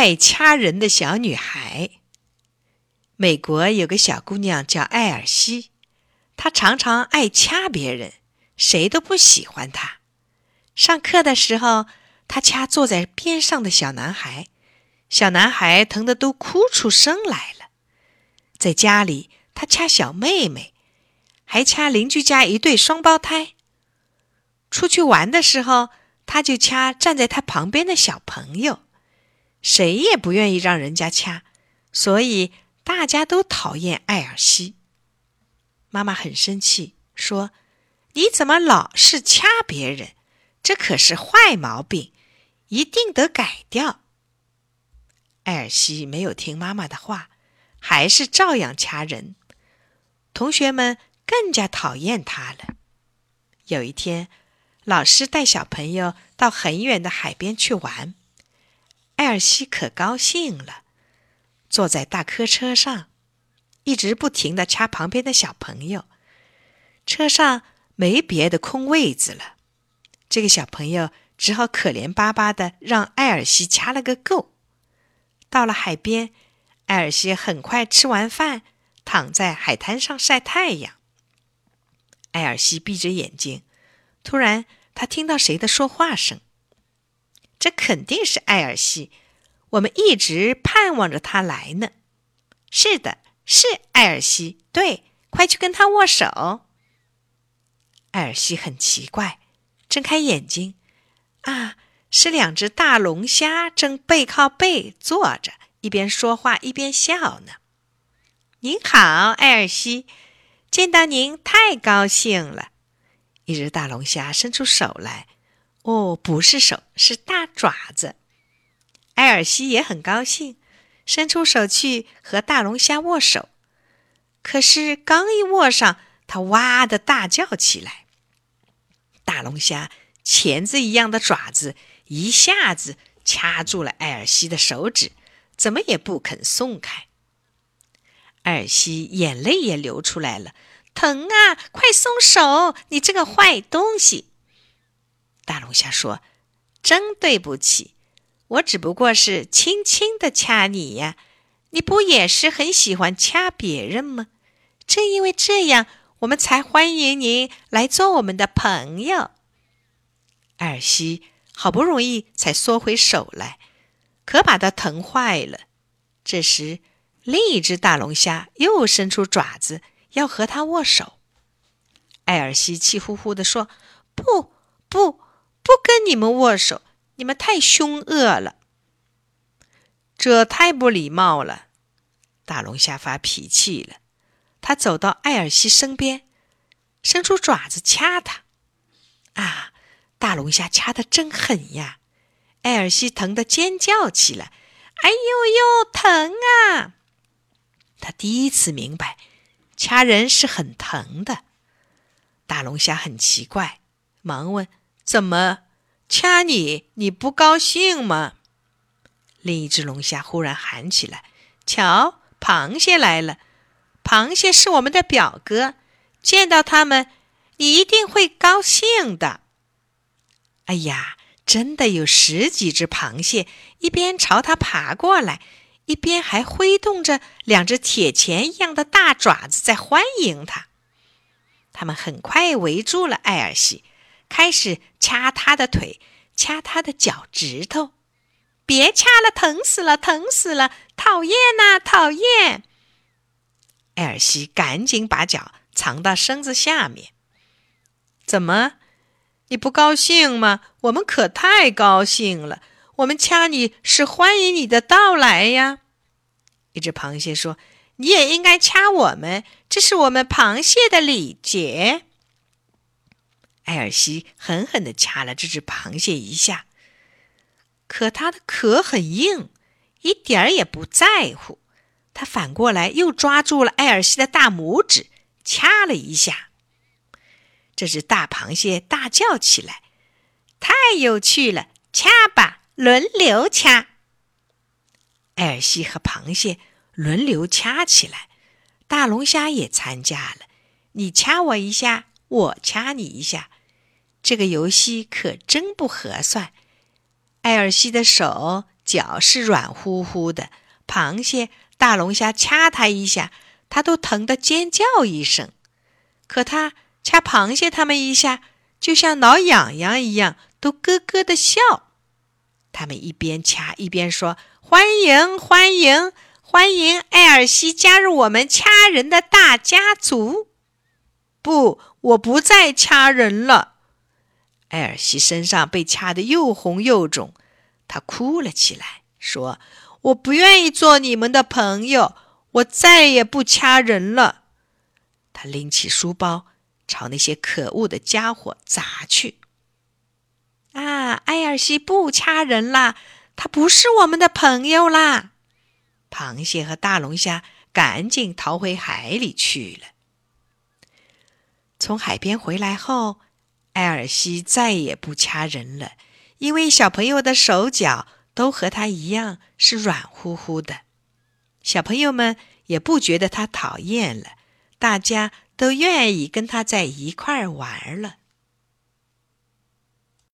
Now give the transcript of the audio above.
爱掐人的小女孩。美国有个小姑娘叫艾尔西，她常常爱掐别人，谁都不喜欢她。上课的时候，她掐坐在边上的小男孩，小男孩疼得都哭出声来了。在家里，她掐小妹妹，还掐邻居家一对双胞胎。出去玩的时候，她就掐站在她旁边的小朋友，谁也不愿意让人家掐，所以。大家都讨厌艾尔西。妈妈很生气，说：“你怎么老是掐别人？这可是坏毛病，一定得改掉。”艾尔西没有听妈妈的话，还是照样掐人。同学们更加讨厌他了。有一天，老师带小朋友到很远的海边去玩，艾尔西可高兴了。坐在大客车上，一直不停的掐旁边的小朋友。车上没别的空位子了，这个小朋友只好可怜巴巴的让艾尔西掐了个够。到了海边，艾尔西很快吃完饭，躺在海滩上晒太阳。艾尔西闭着眼睛，突然他听到谁的说话声，这肯定是艾尔西。我们一直盼望着他来呢。是的，是艾尔西。对，快去跟他握手。艾尔西很奇怪，睁开眼睛，啊，是两只大龙虾正背靠背坐着，一边说话一边笑呢。您好，艾尔西，见到您太高兴了。一只大龙虾伸出手来，哦，不是手，是大爪子。埃尔西也很高兴，伸出手去和大龙虾握手。可是刚一握上，他哇的大叫起来。大龙虾钳子一样的爪子一下子掐住了埃尔西的手指，怎么也不肯松开。埃尔西眼泪也流出来了，疼啊！快松手，你这个坏东西！大龙虾说：“真对不起。”我只不过是轻轻的掐你呀，你不也是很喜欢掐别人吗？正因为这样，我们才欢迎您来做我们的朋友。艾尔西好不容易才缩回手来，可把他疼坏了。这时，另一只大龙虾又伸出爪子要和他握手。艾尔西气呼呼地说：“不不不，跟你们握手。”你们太凶恶了，这太不礼貌了。大龙虾发脾气了，他走到艾尔西身边，伸出爪子掐他。啊，大龙虾掐的真狠呀！艾尔西疼得尖叫起来：“哎呦呦，疼啊！”他第一次明白，掐人是很疼的。大龙虾很奇怪，忙问：“怎么？”掐你，你不高兴吗？另一只龙虾忽然喊起来：“瞧，螃蟹来了！螃蟹是我们的表哥，见到他们，你一定会高兴的。”哎呀，真的有十几只螃蟹，一边朝他爬过来，一边还挥动着两只铁钳一样的大爪子在欢迎他。他们很快围住了艾尔西。开始掐他的腿，掐他的脚趾头，别掐了，疼死了，疼死了，讨厌呐，讨厌！艾尔西赶紧把脚藏到身子下面。怎么，你不高兴吗？我们可太高兴了，我们掐你是欢迎你的到来呀！一只螃蟹说：“你也应该掐我们，这是我们螃蟹的礼节。”艾尔西狠狠地掐了这只螃蟹一下，可它的壳很硬，一点儿也不在乎。他反过来又抓住了艾尔西的大拇指，掐了一下。这只大螃蟹大叫起来：“太有趣了！掐吧，轮流掐。”艾尔西和螃蟹轮流掐起来，大龙虾也参加了。你掐我一下，我掐你一下。这个游戏可真不合算！艾尔西的手脚是软乎乎的。螃蟹、大龙虾掐它一下，它都疼得尖叫一声。可它掐螃蟹他们一下，就像挠痒痒一样，都咯咯的笑。他们一边掐一边说：“欢迎，欢迎，欢迎艾尔西加入我们掐人的大家族。”不，我不再掐人了。艾尔西身上被掐得又红又肿，他哭了起来，说：“我不愿意做你们的朋友，我再也不掐人了。”他拎起书包，朝那些可恶的家伙砸去。啊，艾尔西不掐人啦，他不是我们的朋友啦！螃蟹和大龙虾赶紧逃回海里去了。从海边回来后。艾尔西再也不掐人了，因为小朋友的手脚都和他一样是软乎乎的。小朋友们也不觉得他讨厌了，大家都愿意跟他在一块玩了。